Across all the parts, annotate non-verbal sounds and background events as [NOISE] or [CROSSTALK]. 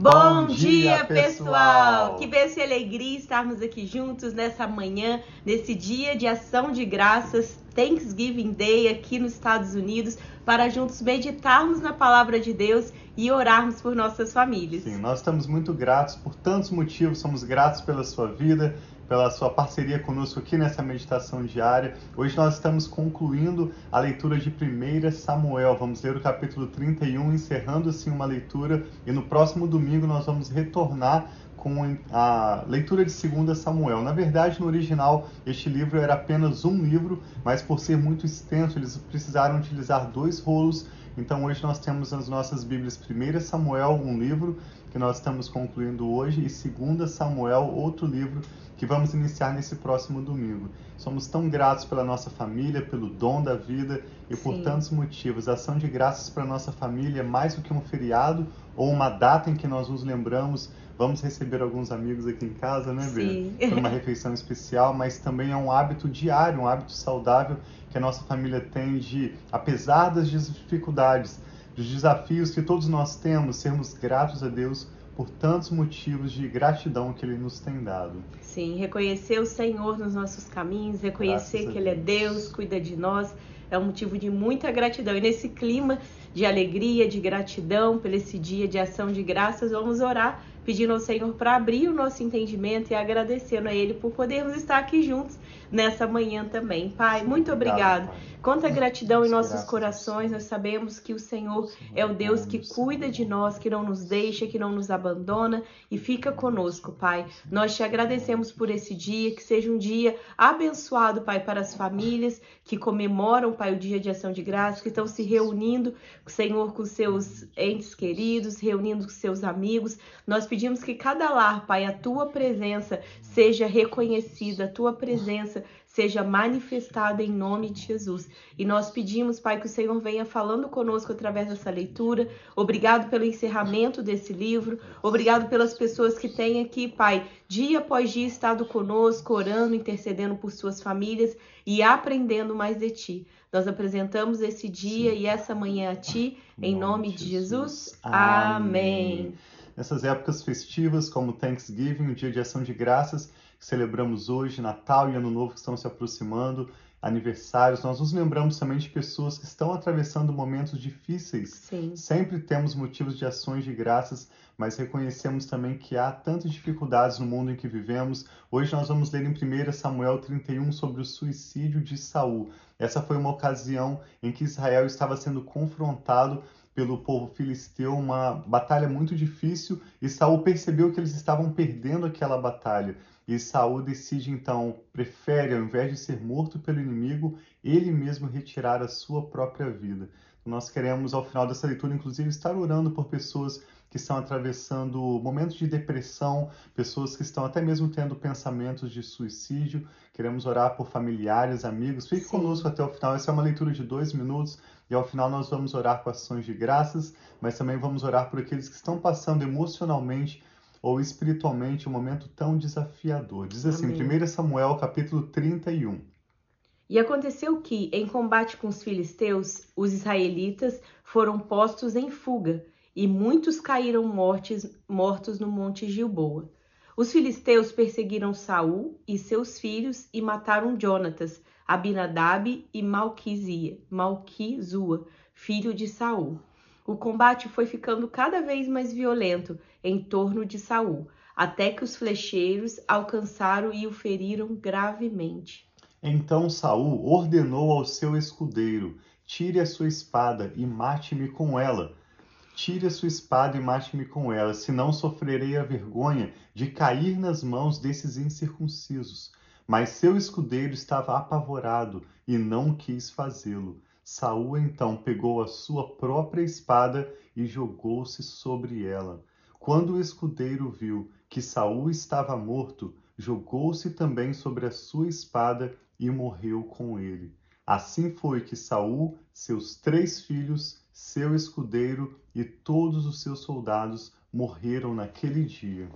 Bom, dia, pessoal! Que bênção e alegria estarmos aqui juntos nessa manhã, nesse dia de ação de graças, Thanksgiving Day aqui nos Estados Unidos, para juntos meditarmos na palavra de Deus e orarmos por nossas famílias. Sim, nós estamos muito gratos por tantos motivos, somos gratos pela sua vida, pela sua parceria conosco aqui nessa meditação diária. Hoje nós estamos concluindo a leitura de 1 Samuel. Vamos ler o capítulo 31, encerrando assim uma leitura, e no próximo domingo nós vamos retornar com a leitura de 2 Samuel. Na verdade, no original, este livro era apenas um livro, mas por ser muito extenso, eles precisaram utilizar dois rolos. Então, hoje nós temos nas nossas Bíblias 1 Samuel, um livro que nós estamos concluindo hoje, e 2 Samuel, outro livro que vamos iniciar nesse próximo domingo. Somos tão gratos pela nossa família, pelo dom da vida e Sim. por tantos motivos. A ação de graças para nossa família é mais do que um feriado ou uma data em que nós nos lembramos. Vamos receber alguns amigos aqui em casa, né, Bê? Por uma refeição especial, mas também é um hábito diário, um hábito saudável que a nossa família tem de, apesar das dificuldades, dos desafios que todos nós temos, sermos gratos a Deus por tantos motivos de gratidão que Ele nos tem dado. Sim, reconhecer o Senhor nos nossos caminhos, reconhecer que Ele é Deus, cuida de nós, é um motivo de muita gratidão. E nesse clima de alegria, de gratidão, por esse dia de ação de graças, vamos orar pedindo ao Senhor para abrir o nosso entendimento e agradecendo a Ele por podermos estar aqui juntos nessa manhã também. Pai, muito obrigado. Quanta gratidão em nossos corações, nós sabemos que o Senhor é o Deus que cuida de nós, que não nos deixa, que não nos abandona e fica conosco, Pai. Nós te agradecemos por esse dia, que seja um dia abençoado, Pai, para as famílias que comemoram, Pai, o dia de ação de graças, que estão se reunindo, Senhor, com seus entes queridos, reunindo com seus amigos. Nós pedimos que cada lar, Pai, a tua presença seja reconhecida, a tua presença seja manifestada em nome de Jesus. E nós pedimos, Pai, que o Senhor venha falando conosco através dessa leitura. Obrigado pelo encerramento desse livro. Obrigado pelas pessoas que têm aqui, Pai, dia após dia estado conosco, orando, intercedendo por suas famílias e aprendendo mais de Ti. Nós apresentamos esse dia Sim. e essa manhã a Ti, em nome, nome de Jesus. Jesus. Amém. Nessas épocas festivas, como Thanksgiving, o dia de ação de graças, que celebramos hoje, Natal e Ano Novo que estão se aproximando, aniversários, nós nos lembramos também de pessoas que estão atravessando momentos difíceis. Sim. Sempre temos motivos de ações de graças, mas reconhecemos também que há tantas dificuldades no mundo em que vivemos. Hoje nós vamos ler em 1 Samuel 31 sobre o suicídio de Saul. Essa foi uma ocasião em que Israel estava sendo confrontado pelo povo filisteu, uma batalha muito difícil, e Saul percebeu que eles estavam perdendo aquela batalha. E Saul decide então, prefere, ao invés de ser morto pelo inimigo, ele mesmo retirar a sua própria vida. Nós queremos, ao final dessa leitura, inclusive, estar orando por pessoas que estão atravessando momentos de depressão, pessoas que estão até mesmo tendo pensamentos de suicídio. Queremos orar por familiares, amigos. Fique Sim. conosco até o final. Essa é uma leitura de dois minutos e ao final nós vamos orar com ações de graças, mas também vamos orar por aqueles que estão passando emocionalmente ou espiritualmente um momento tão desafiador. Diz assim, Amém. 1 Samuel capítulo 31. E aconteceu que, em combate com os filisteus, os israelitas foram postos em fuga, e muitos caíram mortes, mortos no monte Gilboa. Os filisteus perseguiram Saul e seus filhos e mataram Jonatas, Abinadab e Malquizia, Malquizua, filho de Saul. O combate foi ficando cada vez mais violento em torno de Saul, até que os flecheiros alcançaram e o feriram gravemente. Então Saul ordenou ao seu escudeiro: Tire a sua espada e mate-me com ela. Tire a sua espada e mate-me com ela, senão sofrerei a vergonha de cair nas mãos desses incircuncisos. Mas seu escudeiro estava apavorado e não quis fazê-lo. Saul então pegou a sua própria espada e jogou-se sobre ela. Quando o escudeiro viu que Saul estava morto, jogou-se também sobre a sua espada e morreu com ele. Assim foi que Saul, seus três filhos, seu escudeiro e todos os seus soldados morreram naquele dia.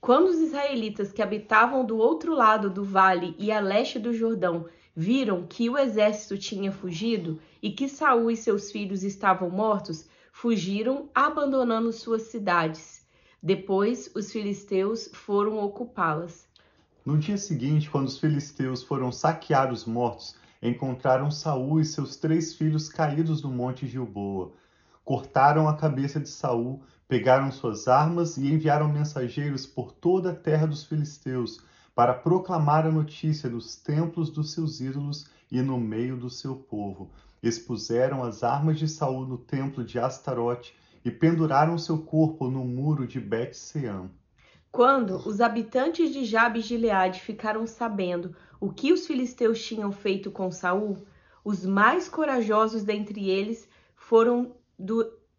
Quando os israelitas que habitavam do outro lado do vale e a leste do Jordão viram que o exército tinha fugido e que Saul e seus filhos estavam mortos, fugiram, abandonando suas cidades. Depois os filisteus foram ocupá-las. No dia seguinte, quando os filisteus foram saquear os mortos, encontraram Saul e seus três filhos caídos no monte Gilboa. Cortaram a cabeça de Saul, pegaram suas armas e enviaram mensageiros por toda a terra dos filisteus para proclamar a notícia nos templos dos seus ídolos e no meio do seu povo. Expuseram as armas de Saul no templo de Astarote e penduraram seu corpo no muro de Bet-Sean. Quando os habitantes de Jabes de Gileade ficaram sabendo o que os filisteus tinham feito com Saul, os mais corajosos dentre eles foram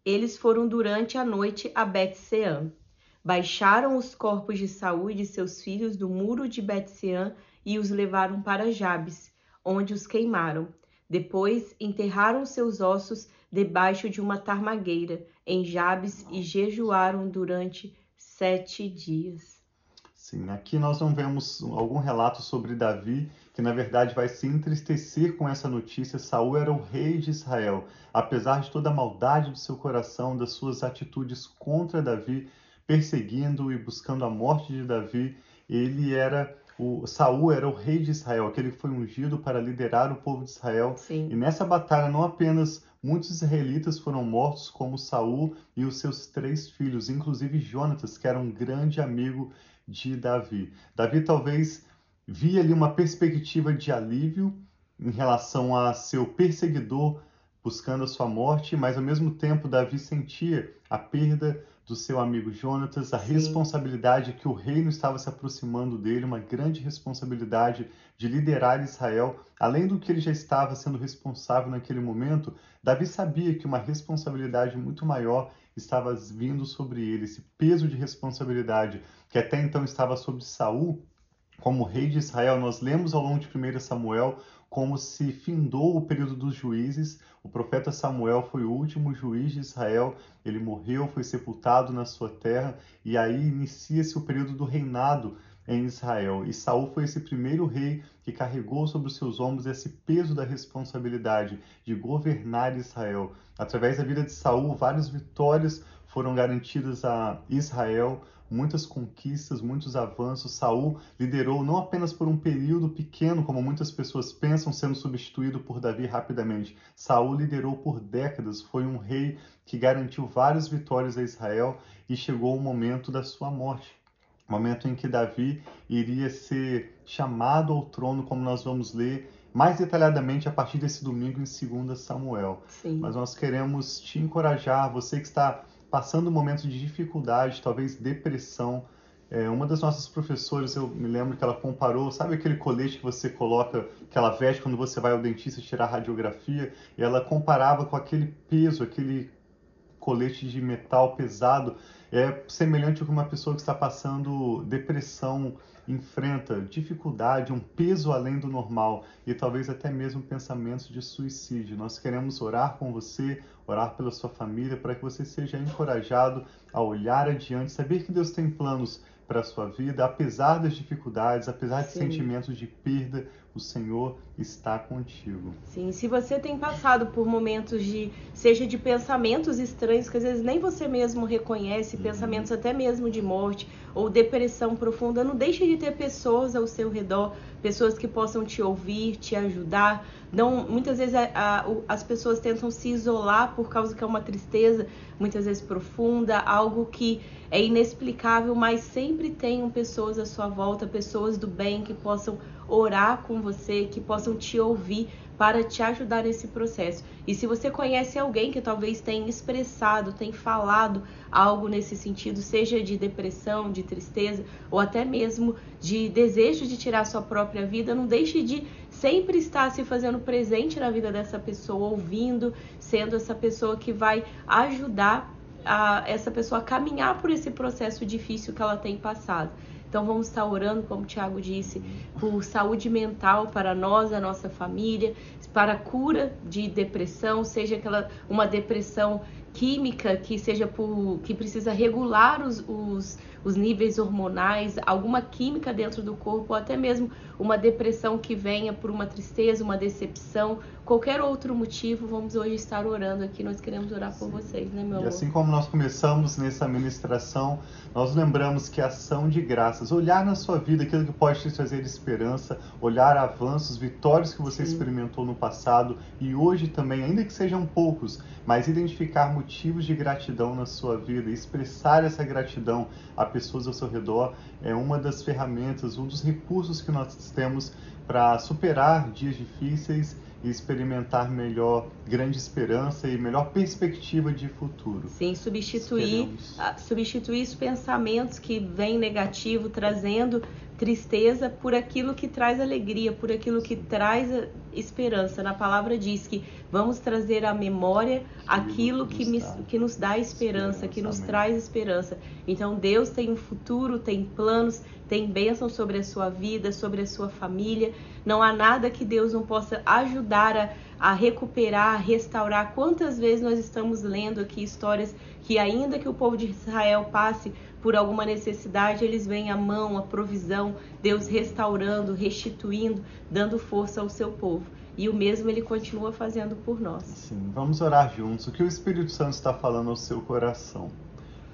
eles foram durante a noite a Bet-Sean. Baixaram os corpos de Saul e de seus filhos do muro de Bet-Sean e os levaram para Jabes, onde os queimaram. Depois enterraram seus ossos debaixo de uma tarmagueira em Jabes e jejuaram durante sete dias. Sim, aqui nós não vemos algum relato sobre Davi, que na verdade vai se entristecer com essa notícia. Saul era o rei de Israel. Apesar de toda a maldade do seu coração, das suas atitudes contra Davi, perseguindo e buscando a morte de Davi, ele era o Saul era o rei de Israel, aquele que foi ungido para liderar o povo de Israel. Sim. E nessa batalha não apenas muitos israelitas foram mortos, como Saul e os seus três filhos, inclusive Jonatas, que era um grande amigo de Davi. Davi talvez via ali uma perspectiva de alívio em relação a seu perseguidor buscando a sua morte, mas ao mesmo tempo Davi sentia a perda do seu amigo Jonatas, a Sim. responsabilidade que o reino estava se aproximando dele, uma grande responsabilidade de liderar Israel, além do que ele já estava sendo responsável naquele momento, Davi sabia que uma responsabilidade muito maior estava vindo sobre ele, esse peso de responsabilidade que até então estava sobre Saul, como rei de Israel, nós lemos ao longo de 1 Samuel como se findou o período dos juízes. O profeta Samuel foi o último juiz de Israel, ele morreu, foi sepultado na sua terra, e aí inicia-se o período do reinado em Israel. E Saul foi esse primeiro rei que carregou sobre os seus ombros esse peso da responsabilidade de governar Israel. Através da vida de Saul, várias vitórias foram garantidas a Israel muitas conquistas, muitos avanços. Saul liderou não apenas por um período pequeno, como muitas pessoas pensam, sendo substituído por Davi rapidamente. Saul liderou por décadas, foi um rei que garantiu várias vitórias a Israel e chegou o momento da sua morte. Momento em que Davi iria ser chamado ao trono, como nós vamos ler mais detalhadamente a partir desse domingo em 2 Samuel. Sim. Mas nós queremos te encorajar, você que está passando momentos de dificuldade, talvez depressão. É, uma das nossas professoras, eu me lembro que ela comparou, sabe aquele colete que você coloca, que ela veste quando você vai ao dentista tirar radiografia? E ela comparava com aquele peso, aquele colete de metal pesado, é semelhante a uma pessoa que está passando depressão, enfrenta dificuldade, um peso além do normal e talvez até mesmo pensamentos de suicídio. Nós queremos orar com você, orar pela sua família, para que você seja encorajado a olhar adiante, saber que Deus tem planos para a sua vida, apesar das dificuldades, apesar de Sim. sentimentos de perda, o Senhor está contigo. Sim, se você tem passado por momentos de, seja de pensamentos estranhos que às vezes nem você mesmo reconhece, uhum. pensamentos até mesmo de morte ou depressão profunda, não deixe de ter pessoas ao seu redor, pessoas que possam te ouvir, te ajudar. Não, muitas vezes a, a, as pessoas tentam se isolar por causa que é uma tristeza, muitas vezes profunda, algo que é inexplicável, mas sempre tenham pessoas à sua volta, pessoas do bem que possam orar com você, que possam te ouvir para te ajudar nesse processo. E se você conhece alguém que talvez tenha expressado, tenha falado algo nesse sentido, seja de depressão, de tristeza ou até mesmo de desejo de tirar sua própria vida, não deixe de sempre estar se fazendo presente na vida dessa pessoa, ouvindo, sendo essa pessoa que vai ajudar a, essa pessoa caminhar por esse processo difícil que ela tem passado. Então vamos estar orando, como o Tiago disse, por saúde mental para nós, a nossa família, para cura de depressão, seja aquela uma depressão química que seja por que precisa regular os, os, os, níveis hormonais, alguma química dentro do corpo, ou até mesmo uma depressão que venha por uma tristeza, uma decepção, qualquer outro motivo, vamos hoje estar orando aqui. Nós queremos orar por vocês, né, meu amor? E assim como nós começamos nessa ministração, nós lembramos que a ação de graças, olhar na sua vida aquilo que pode te trazer esperança, olhar avanços, vitórias que você Sim. experimentou no passado e hoje também, ainda que sejam poucos, mas identificar motivos de gratidão na sua vida, expressar essa gratidão a pessoas ao seu redor é uma das ferramentas, um dos recursos que nós temos para superar dias difíceis e experimentar melhor grande esperança e melhor perspectiva de futuro. Sim, substituir, substituir os pensamentos que vêm negativo, trazendo tristeza por aquilo que traz alegria, por aquilo que traz esperança. Na palavra diz que vamos trazer à memória aquilo que, me, que nos dá esperança, que nos traz esperança. Então Deus tem um futuro, tem planos, tem bênção sobre a sua vida, sobre a sua família. Não há nada que Deus não possa ajudar a, a recuperar, a restaurar. Quantas vezes nós estamos lendo aqui histórias que, ainda que o povo de Israel passe por alguma necessidade, eles veem a mão, a provisão, Deus restaurando, restituindo, dando força ao seu povo. E o mesmo ele continua fazendo por nós. Sim, vamos orar juntos. O que o Espírito Santo está falando ao seu coração?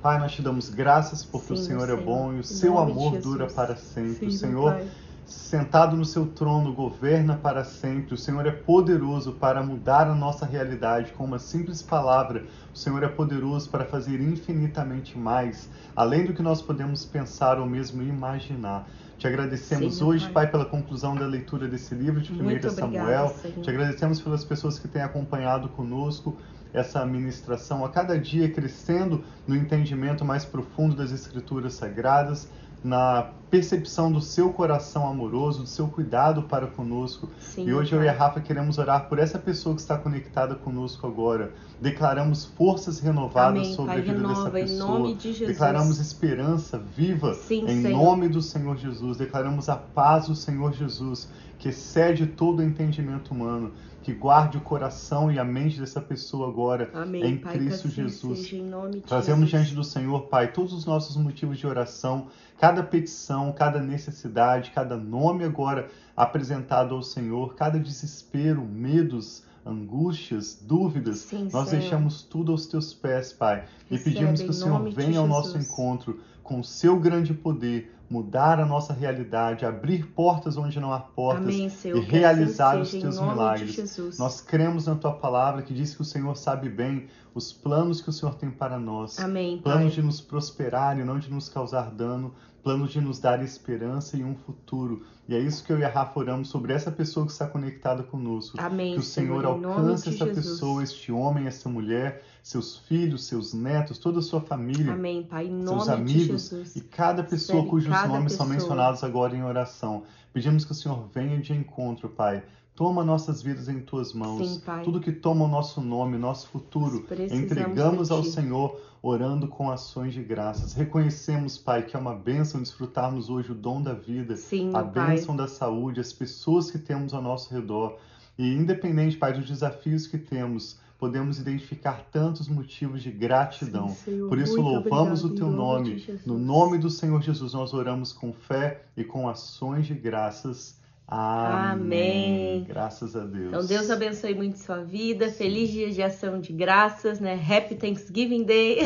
Pai, nós te damos graças porque Sim, o Senhor, Senhor, é bom e o seu amor dura para sempre. Sim, o Senhor Pai sentado no seu trono, governa para sempre. O Senhor é poderoso para mudar a nossa realidade com uma simples palavra. O Senhor é poderoso para fazer infinitamente mais, além do que nós podemos pensar ou mesmo imaginar. Te agradecemos Sim, hoje, pai. pai. pela conclusão da leitura desse livro de 1 Samuel. Te agradecemos pelas pessoas que têm acompanhado conosco essa ministração a cada dia, crescendo no entendimento mais profundo das Escrituras Sagradas na percepção do seu coração amoroso, do seu cuidado para conosco. Sim, e hoje eu e a Rafa queremos orar por essa pessoa que está conectada conosco agora. Declaramos forças renovadas Amém, sobre pai, a vida renova, dessa pessoa. De Declaramos esperança viva Sim, em Senhor. nome do Senhor Jesus. Declaramos a paz do Senhor Jesus, que excede todo o entendimento humano que guarde o coração e a mente dessa pessoa agora Amém, em pai, Cristo assim Jesus. Seja, Trazemos Jesus. diante do Senhor, Pai, todos os nossos motivos de oração, cada petição, cada necessidade, cada nome agora apresentado ao Senhor, cada desespero, medos, angústias, dúvidas, Sim, nós Senhor. deixamos tudo aos teus pés, Pai, Recebe, e pedimos que o Senhor venha ao nosso encontro com o seu grande poder, mudar a nossa realidade, abrir portas onde não há portas Amém, Senhor, e realizar assim os teus milagres. Nós cremos na tua palavra que diz que o Senhor sabe bem os planos que o Senhor tem para nós. Amém, planos de nos prosperar e não de nos causar dano, planos de nos dar esperança e um futuro. E é isso que eu e a Rafa oramos sobre essa pessoa que está conectada conosco. Amém, que o Senhor, Senhor alcance essa Jesus. pessoa, este homem, essa mulher, seus filhos, seus netos, toda a sua família, Amém, Pai, em seus amigos e cada pessoa cujos cada nomes pessoa. são mencionados agora em oração. Pedimos que o Senhor venha de encontro, Pai. Toma nossas vidas em tuas mãos. Sim, Pai. Tudo que toma o nosso nome, nosso futuro, entregamos ao Senhor, orando com ações de graças. Reconhecemos, Pai, que é uma bênção desfrutarmos hoje o dom da vida, Sim, a bênção da saúde, as pessoas que temos ao nosso redor. E independente, Pai, dos desafios que temos, podemos identificar tantos motivos de gratidão. Sim, Por isso, louvamos o teu nome. nome no nome do Senhor Jesus, nós oramos com fé e com ações de graças. Amém. Amém. Graças a Deus. Então, Deus abençoe muito sua vida. Sim. Feliz dia de ação de graças, né? Happy Thanksgiving Day.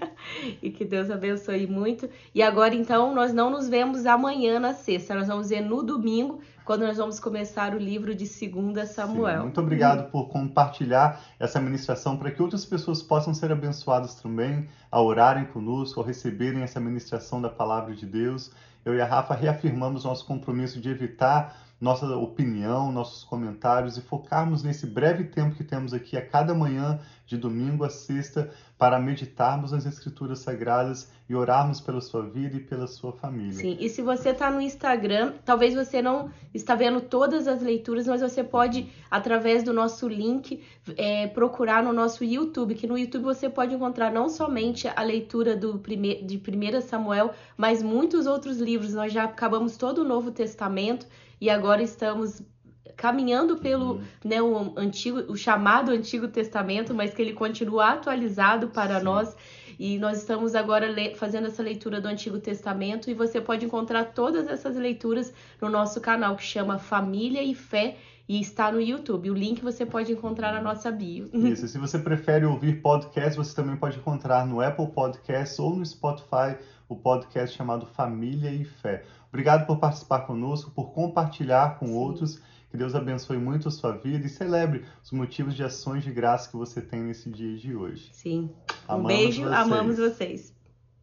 [LAUGHS] e que Deus abençoe muito. E agora, então, nós não nos vemos amanhã na sexta. Nós vamos ver no domingo quando nós vamos começar o livro de 2 Samuel. Sim, muito obrigado por compartilhar essa ministração para que outras pessoas possam ser abençoadas também ao orarem conosco, ao receberem essa ministração da palavra de Deus. Eu e a Rafa reafirmamos nosso compromisso de evitar nossa opinião, nossos comentários e focarmos nesse breve tempo que temos aqui a cada manhã, de domingo a sexta, para meditarmos nas Escrituras Sagradas e orarmos pela sua vida e pela sua família. Sim, e se você está no Instagram, talvez você não está vendo todas as leituras, mas você pode, através do nosso link, é, procurar no nosso YouTube, que no YouTube você pode encontrar não somente a leitura do prime de 1 Samuel, mas muitos outros livros. Nós já acabamos todo o Novo Testamento e agora estamos caminhando pelo uhum. né, o antigo, o chamado Antigo Testamento, mas que ele continua atualizado para Sim. nós. E nós estamos agora fazendo essa leitura do Antigo Testamento e você pode encontrar todas essas leituras no nosso canal que chama Família e Fé e está no YouTube. O link você pode encontrar na nossa bio. [LAUGHS] Isso, se você prefere ouvir podcast, você também pode encontrar no Apple Podcasts ou no Spotify o podcast chamado Família e Fé. Obrigado por participar conosco, por compartilhar com Sim. outros. Que Deus abençoe muito a sua vida e celebre os motivos de ações de graça que você tem nesse dia de hoje. Sim. Amamos um beijo, vocês. amamos vocês.